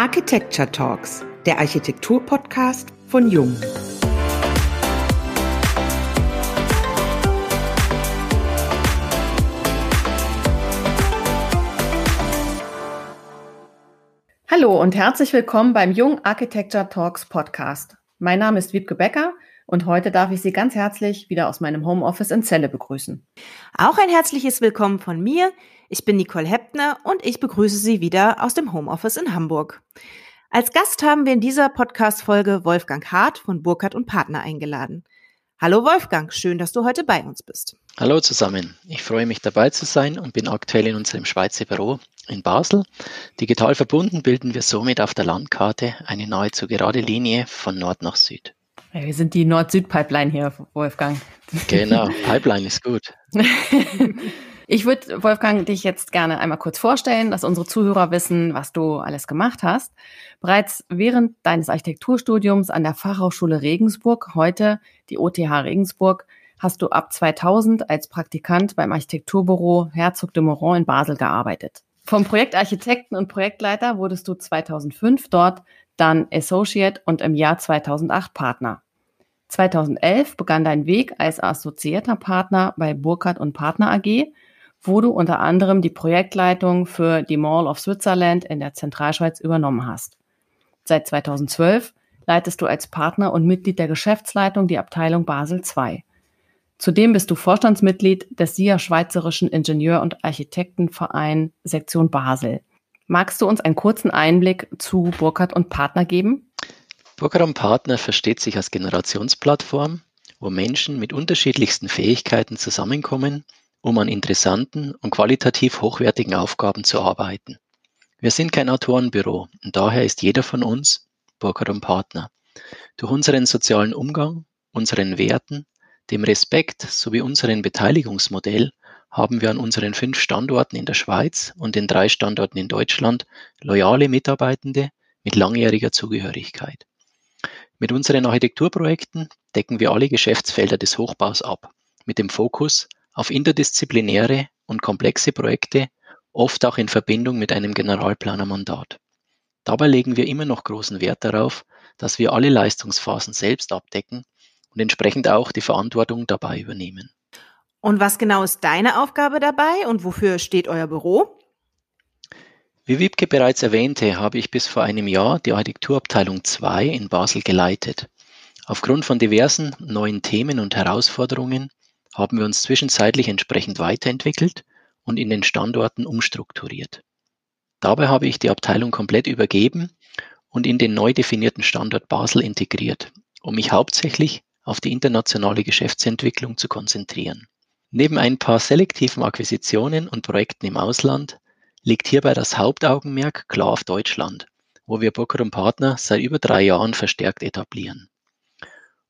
Architecture Talks, der Architektur-Podcast von Jung. Hallo und herzlich willkommen beim Jung Architecture Talks Podcast. Mein Name ist Wiebke Becker und heute darf ich Sie ganz herzlich wieder aus meinem Homeoffice in Celle begrüßen. Auch ein herzliches Willkommen von mir. Ich bin Nicole Heppner und ich begrüße Sie wieder aus dem Homeoffice in Hamburg. Als Gast haben wir in dieser Podcast-Folge Wolfgang Hart von Burkhardt und Partner eingeladen. Hallo Wolfgang, schön, dass du heute bei uns bist. Hallo zusammen. Ich freue mich dabei zu sein und bin aktuell in unserem Schweizer Büro in Basel. Digital verbunden bilden wir somit auf der Landkarte eine nahezu gerade Linie von Nord nach Süd. Ja, wir sind die Nord-Süd-Pipeline hier, Wolfgang. Genau, Pipeline ist gut. Ich würde, Wolfgang, dich jetzt gerne einmal kurz vorstellen, dass unsere Zuhörer wissen, was du alles gemacht hast. Bereits während deines Architekturstudiums an der Fachhochschule Regensburg, heute die OTH Regensburg, hast du ab 2000 als Praktikant beim Architekturbüro Herzog de Moron in Basel gearbeitet. Vom Projektarchitekten und Projektleiter wurdest du 2005 dort, dann Associate und im Jahr 2008 Partner. 2011 begann dein Weg als assoziierter Partner bei Burkhardt und Partner AG wo du unter anderem die Projektleitung für die Mall of Switzerland in der Zentralschweiz übernommen hast. Seit 2012 leitest du als Partner und Mitglied der Geschäftsleitung die Abteilung Basel II. Zudem bist du Vorstandsmitglied des SIA Schweizerischen Ingenieur- und Architektenverein Sektion Basel. Magst du uns einen kurzen Einblick zu Burkhardt und Partner geben? Burkhardt und Partner versteht sich als Generationsplattform, wo Menschen mit unterschiedlichsten Fähigkeiten zusammenkommen um an interessanten und qualitativ hochwertigen Aufgaben zu arbeiten. Wir sind kein Autorenbüro und daher ist jeder von uns Burkhardt und Partner. Durch unseren sozialen Umgang, unseren Werten, dem Respekt sowie unseren Beteiligungsmodell haben wir an unseren fünf Standorten in der Schweiz und den drei Standorten in Deutschland loyale Mitarbeitende mit langjähriger Zugehörigkeit. Mit unseren Architekturprojekten decken wir alle Geschäftsfelder des Hochbaus ab, mit dem Fokus auf interdisziplinäre und komplexe Projekte, oft auch in Verbindung mit einem Generalplanermandat. Dabei legen wir immer noch großen Wert darauf, dass wir alle Leistungsphasen selbst abdecken und entsprechend auch die Verantwortung dabei übernehmen. Und was genau ist deine Aufgabe dabei und wofür steht euer Büro? Wie Wiebke bereits erwähnte, habe ich bis vor einem Jahr die Architekturabteilung 2 in Basel geleitet. Aufgrund von diversen neuen Themen und Herausforderungen haben wir uns zwischenzeitlich entsprechend weiterentwickelt und in den Standorten umstrukturiert. Dabei habe ich die Abteilung komplett übergeben und in den neu definierten Standort Basel integriert, um mich hauptsächlich auf die internationale Geschäftsentwicklung zu konzentrieren. Neben ein paar selektiven Akquisitionen und Projekten im Ausland liegt hierbei das Hauptaugenmerk klar auf Deutschland, wo wir Booker und Partner seit über drei Jahren verstärkt etablieren.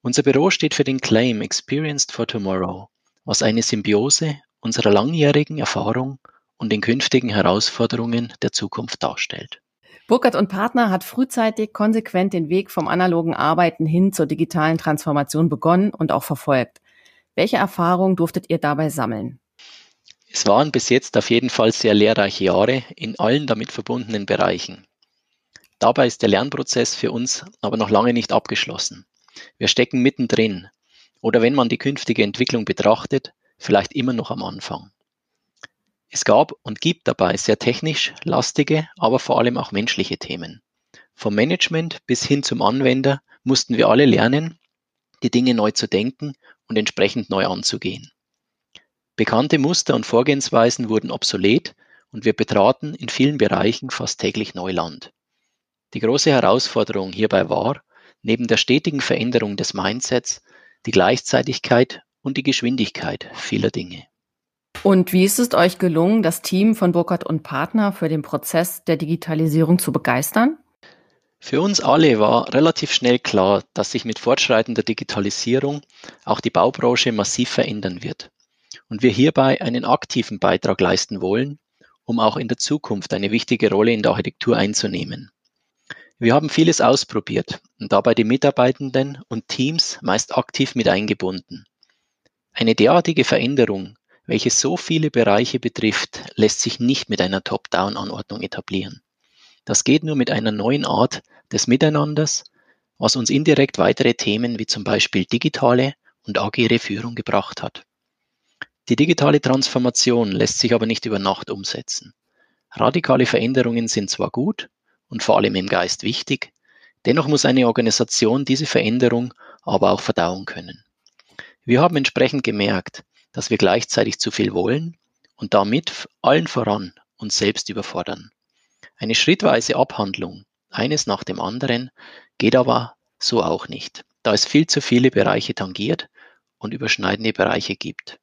Unser Büro steht für den Claim Experienced for Tomorrow, was eine Symbiose unserer langjährigen Erfahrung und den künftigen Herausforderungen der Zukunft darstellt. Burkhardt und Partner hat frühzeitig konsequent den Weg vom analogen Arbeiten hin zur digitalen Transformation begonnen und auch verfolgt. Welche Erfahrungen durftet ihr dabei sammeln? Es waren bis jetzt auf jeden Fall sehr lehrreiche Jahre in allen damit verbundenen Bereichen. Dabei ist der Lernprozess für uns aber noch lange nicht abgeschlossen. Wir stecken mittendrin oder wenn man die künftige Entwicklung betrachtet, vielleicht immer noch am Anfang. Es gab und gibt dabei sehr technisch lastige, aber vor allem auch menschliche Themen. Vom Management bis hin zum Anwender mussten wir alle lernen, die Dinge neu zu denken und entsprechend neu anzugehen. Bekannte Muster und Vorgehensweisen wurden obsolet und wir betraten in vielen Bereichen fast täglich Neuland. Die große Herausforderung hierbei war, neben der stetigen Veränderung des Mindsets die Gleichzeitigkeit und die Geschwindigkeit vieler Dinge. Und wie ist es euch gelungen, das Team von Burkhardt und Partner für den Prozess der Digitalisierung zu begeistern? Für uns alle war relativ schnell klar, dass sich mit fortschreitender Digitalisierung auch die Baubranche massiv verändern wird und wir hierbei einen aktiven Beitrag leisten wollen, um auch in der Zukunft eine wichtige Rolle in der Architektur einzunehmen. Wir haben vieles ausprobiert und dabei die Mitarbeitenden und Teams meist aktiv mit eingebunden. Eine derartige Veränderung, welche so viele Bereiche betrifft, lässt sich nicht mit einer Top-Down-Anordnung etablieren. Das geht nur mit einer neuen Art des Miteinanders, was uns indirekt weitere Themen wie zum Beispiel digitale und agile Führung gebracht hat. Die digitale Transformation lässt sich aber nicht über Nacht umsetzen. Radikale Veränderungen sind zwar gut und vor allem im Geist wichtig, dennoch muss eine Organisation diese Veränderung aber auch verdauen können. Wir haben entsprechend gemerkt, dass wir gleichzeitig zu viel wollen und damit allen voran uns selbst überfordern. Eine schrittweise Abhandlung, eines nach dem anderen, geht aber so auch nicht, da es viel zu viele Bereiche tangiert und überschneidende Bereiche gibt.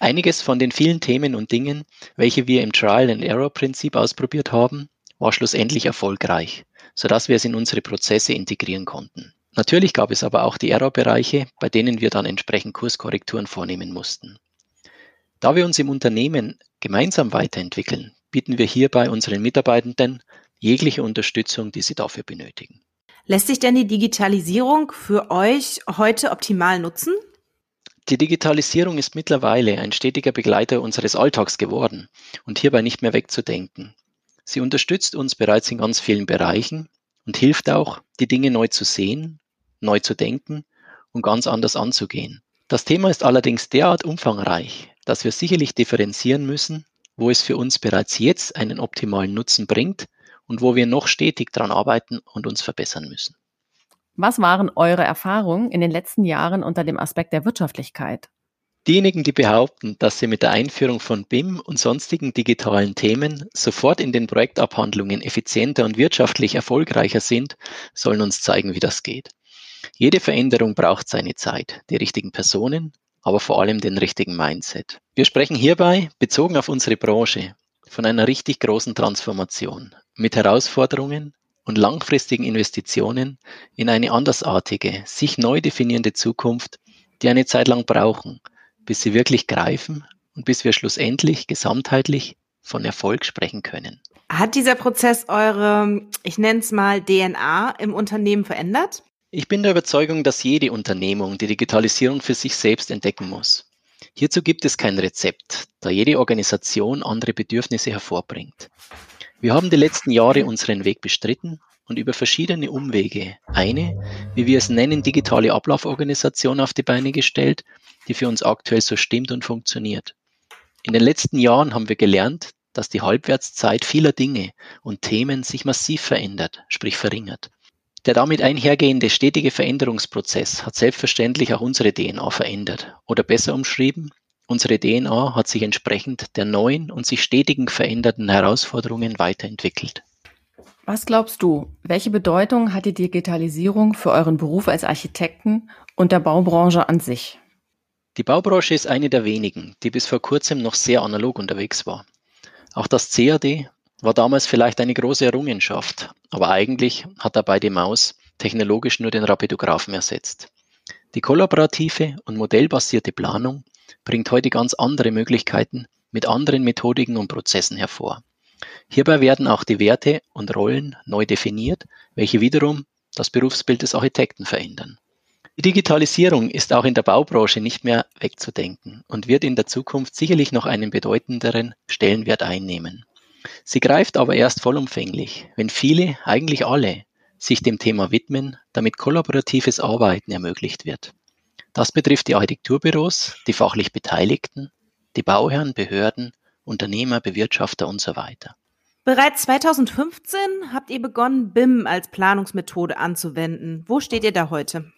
Einiges von den vielen Themen und Dingen, welche wir im Trial-and-Error-Prinzip ausprobiert haben, war schlussendlich erfolgreich, sodass wir es in unsere Prozesse integrieren konnten. Natürlich gab es aber auch die Error-Bereiche, bei denen wir dann entsprechend Kurskorrekturen vornehmen mussten. Da wir uns im Unternehmen gemeinsam weiterentwickeln, bieten wir hierbei unseren Mitarbeitenden jegliche Unterstützung, die sie dafür benötigen. Lässt sich denn die Digitalisierung für euch heute optimal nutzen? Die Digitalisierung ist mittlerweile ein stetiger Begleiter unseres Alltags geworden und hierbei nicht mehr wegzudenken. Sie unterstützt uns bereits in ganz vielen Bereichen und hilft auch, die Dinge neu zu sehen, neu zu denken und ganz anders anzugehen. Das Thema ist allerdings derart umfangreich, dass wir sicherlich differenzieren müssen, wo es für uns bereits jetzt einen optimalen Nutzen bringt und wo wir noch stetig daran arbeiten und uns verbessern müssen. Was waren eure Erfahrungen in den letzten Jahren unter dem Aspekt der Wirtschaftlichkeit? Diejenigen, die behaupten, dass sie mit der Einführung von BIM und sonstigen digitalen Themen sofort in den Projektabhandlungen effizienter und wirtschaftlich erfolgreicher sind, sollen uns zeigen, wie das geht. Jede Veränderung braucht seine Zeit, die richtigen Personen, aber vor allem den richtigen Mindset. Wir sprechen hierbei, bezogen auf unsere Branche, von einer richtig großen Transformation mit Herausforderungen und langfristigen Investitionen in eine andersartige, sich neu definierende Zukunft, die eine Zeit lang brauchen, bis sie wirklich greifen und bis wir schlussendlich gesamtheitlich von Erfolg sprechen können. Hat dieser Prozess eure, ich nenne es mal DNA im Unternehmen verändert? Ich bin der Überzeugung, dass jede Unternehmung die Digitalisierung für sich selbst entdecken muss. Hierzu gibt es kein Rezept, da jede Organisation andere Bedürfnisse hervorbringt. Wir haben die letzten Jahre unseren Weg bestritten und über verschiedene Umwege eine, wie wir es nennen, digitale Ablauforganisation auf die Beine gestellt, die für uns aktuell so stimmt und funktioniert. In den letzten Jahren haben wir gelernt, dass die Halbwertszeit vieler Dinge und Themen sich massiv verändert, sprich verringert. Der damit einhergehende stetige Veränderungsprozess hat selbstverständlich auch unsere DNA verändert oder besser umschrieben, Unsere DNA hat sich entsprechend der neuen und sich stetigen verändernden Herausforderungen weiterentwickelt. Was glaubst du, welche Bedeutung hat die Digitalisierung für euren Beruf als Architekten und der Baubranche an sich? Die Baubranche ist eine der wenigen, die bis vor kurzem noch sehr analog unterwegs war. Auch das CAD war damals vielleicht eine große Errungenschaft, aber eigentlich hat dabei die Maus technologisch nur den Rapidographen ersetzt. Die kollaborative und modellbasierte Planung bringt heute ganz andere Möglichkeiten mit anderen Methodiken und Prozessen hervor. Hierbei werden auch die Werte und Rollen neu definiert, welche wiederum das Berufsbild des Architekten verändern. Die Digitalisierung ist auch in der Baubranche nicht mehr wegzudenken und wird in der Zukunft sicherlich noch einen bedeutenderen Stellenwert einnehmen. Sie greift aber erst vollumfänglich, wenn viele, eigentlich alle, sich dem Thema widmen, damit kollaboratives Arbeiten ermöglicht wird. Das betrifft die Architekturbüros, die fachlich Beteiligten, die Bauherren, Behörden, Unternehmer, Bewirtschafter und so weiter. Bereits 2015 habt ihr begonnen, BIM als Planungsmethode anzuwenden. Wo steht ihr da heute?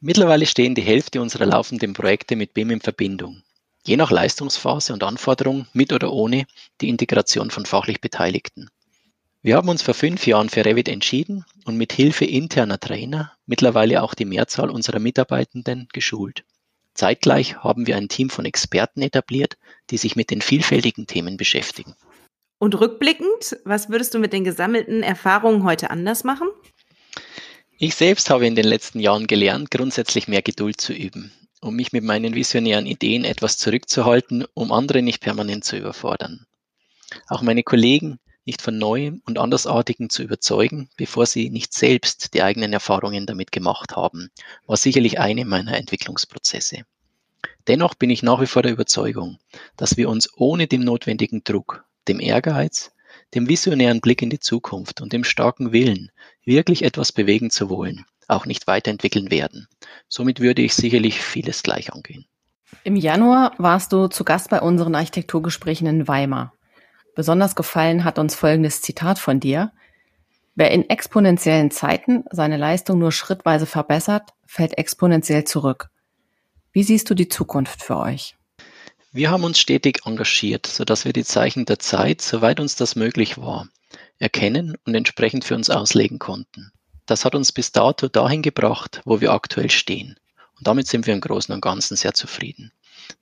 Mittlerweile stehen die Hälfte unserer laufenden Projekte mit BIM in Verbindung. Je nach Leistungsphase und Anforderung mit oder ohne die Integration von fachlich Beteiligten. Wir haben uns vor fünf Jahren für Revit entschieden und mit Hilfe interner Trainer mittlerweile auch die Mehrzahl unserer Mitarbeitenden geschult. Zeitgleich haben wir ein Team von Experten etabliert, die sich mit den vielfältigen Themen beschäftigen. Und rückblickend, was würdest du mit den gesammelten Erfahrungen heute anders machen? Ich selbst habe in den letzten Jahren gelernt, grundsätzlich mehr Geduld zu üben, um mich mit meinen visionären Ideen etwas zurückzuhalten, um andere nicht permanent zu überfordern. Auch meine Kollegen nicht von Neuem und Andersartigen zu überzeugen, bevor sie nicht selbst die eigenen Erfahrungen damit gemacht haben, war sicherlich eine meiner Entwicklungsprozesse. Dennoch bin ich nach wie vor der Überzeugung, dass wir uns ohne den notwendigen Druck, dem Ehrgeiz, dem visionären Blick in die Zukunft und dem starken Willen, wirklich etwas bewegen zu wollen, auch nicht weiterentwickeln werden. Somit würde ich sicherlich vieles gleich angehen. Im Januar warst du zu Gast bei unseren Architekturgesprächen in Weimar. Besonders gefallen hat uns folgendes Zitat von dir. Wer in exponentiellen Zeiten seine Leistung nur schrittweise verbessert, fällt exponentiell zurück. Wie siehst du die Zukunft für euch? Wir haben uns stetig engagiert, sodass wir die Zeichen der Zeit, soweit uns das möglich war, erkennen und entsprechend für uns auslegen konnten. Das hat uns bis dato dahin gebracht, wo wir aktuell stehen. Und damit sind wir im Großen und Ganzen sehr zufrieden.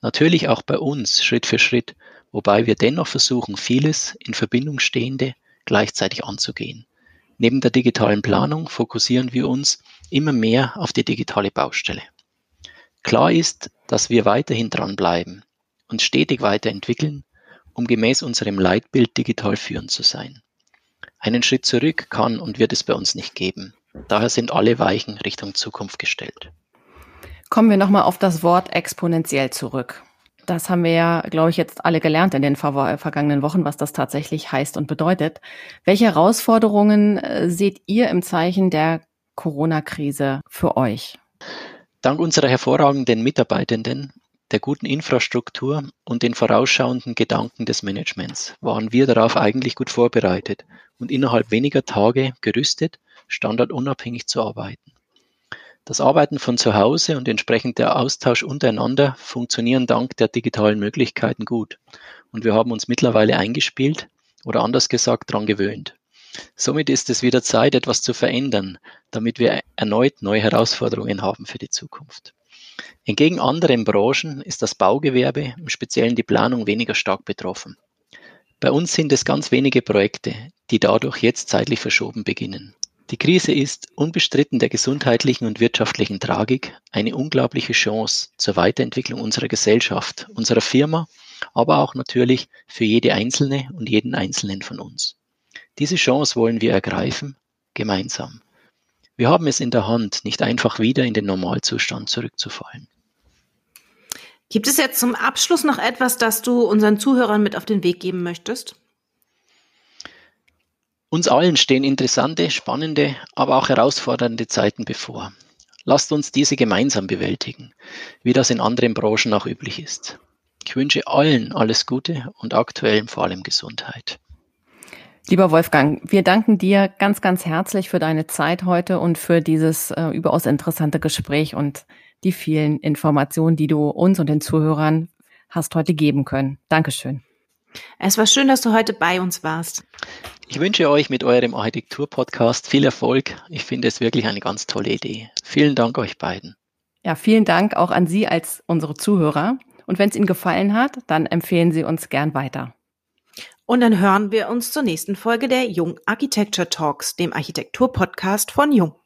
Natürlich auch bei uns Schritt für Schritt, wobei wir dennoch versuchen, vieles in Verbindung stehende gleichzeitig anzugehen. Neben der digitalen Planung fokussieren wir uns immer mehr auf die digitale Baustelle. Klar ist, dass wir weiterhin dranbleiben, uns stetig weiterentwickeln, um gemäß unserem Leitbild digital führend zu sein. Einen Schritt zurück kann und wird es bei uns nicht geben. Daher sind alle Weichen Richtung Zukunft gestellt. Kommen wir nochmal auf das Wort exponentiell zurück. Das haben wir ja, glaube ich, jetzt alle gelernt in den vergangenen Wochen, was das tatsächlich heißt und bedeutet. Welche Herausforderungen äh, seht ihr im Zeichen der Corona-Krise für euch? Dank unserer hervorragenden Mitarbeitenden der guten Infrastruktur und den vorausschauenden Gedanken des Managements waren wir darauf eigentlich gut vorbereitet und innerhalb weniger Tage gerüstet, standardunabhängig zu arbeiten. Das Arbeiten von zu Hause und entsprechend der Austausch untereinander funktionieren dank der digitalen Möglichkeiten gut. Und wir haben uns mittlerweile eingespielt oder anders gesagt dran gewöhnt. Somit ist es wieder Zeit, etwas zu verändern, damit wir erneut neue Herausforderungen haben für die Zukunft. Entgegen anderen Branchen ist das Baugewerbe, im Speziellen die Planung, weniger stark betroffen. Bei uns sind es ganz wenige Projekte, die dadurch jetzt zeitlich verschoben beginnen. Die Krise ist unbestritten der gesundheitlichen und wirtschaftlichen Tragik eine unglaubliche Chance zur Weiterentwicklung unserer Gesellschaft, unserer Firma, aber auch natürlich für jede Einzelne und jeden Einzelnen von uns. Diese Chance wollen wir ergreifen, gemeinsam. Wir haben es in der Hand, nicht einfach wieder in den Normalzustand zurückzufallen. Gibt es jetzt zum Abschluss noch etwas, das du unseren Zuhörern mit auf den Weg geben möchtest? Uns allen stehen interessante, spannende, aber auch herausfordernde Zeiten bevor. Lasst uns diese gemeinsam bewältigen, wie das in anderen Branchen auch üblich ist. Ich wünsche allen alles Gute und aktuell vor allem Gesundheit. Lieber Wolfgang, wir danken dir ganz, ganz herzlich für deine Zeit heute und für dieses äh, überaus interessante Gespräch und die vielen Informationen, die du uns und den Zuhörern hast heute geben können. Dankeschön. Es war schön, dass du heute bei uns warst. Ich wünsche euch mit eurem Architektur-Podcast viel Erfolg. Ich finde es wirklich eine ganz tolle Idee. Vielen Dank euch beiden. Ja, vielen Dank auch an Sie als unsere Zuhörer. Und wenn es Ihnen gefallen hat, dann empfehlen Sie uns gern weiter. Und dann hören wir uns zur nächsten Folge der Jung Architecture Talks, dem Architektur-Podcast von Jung.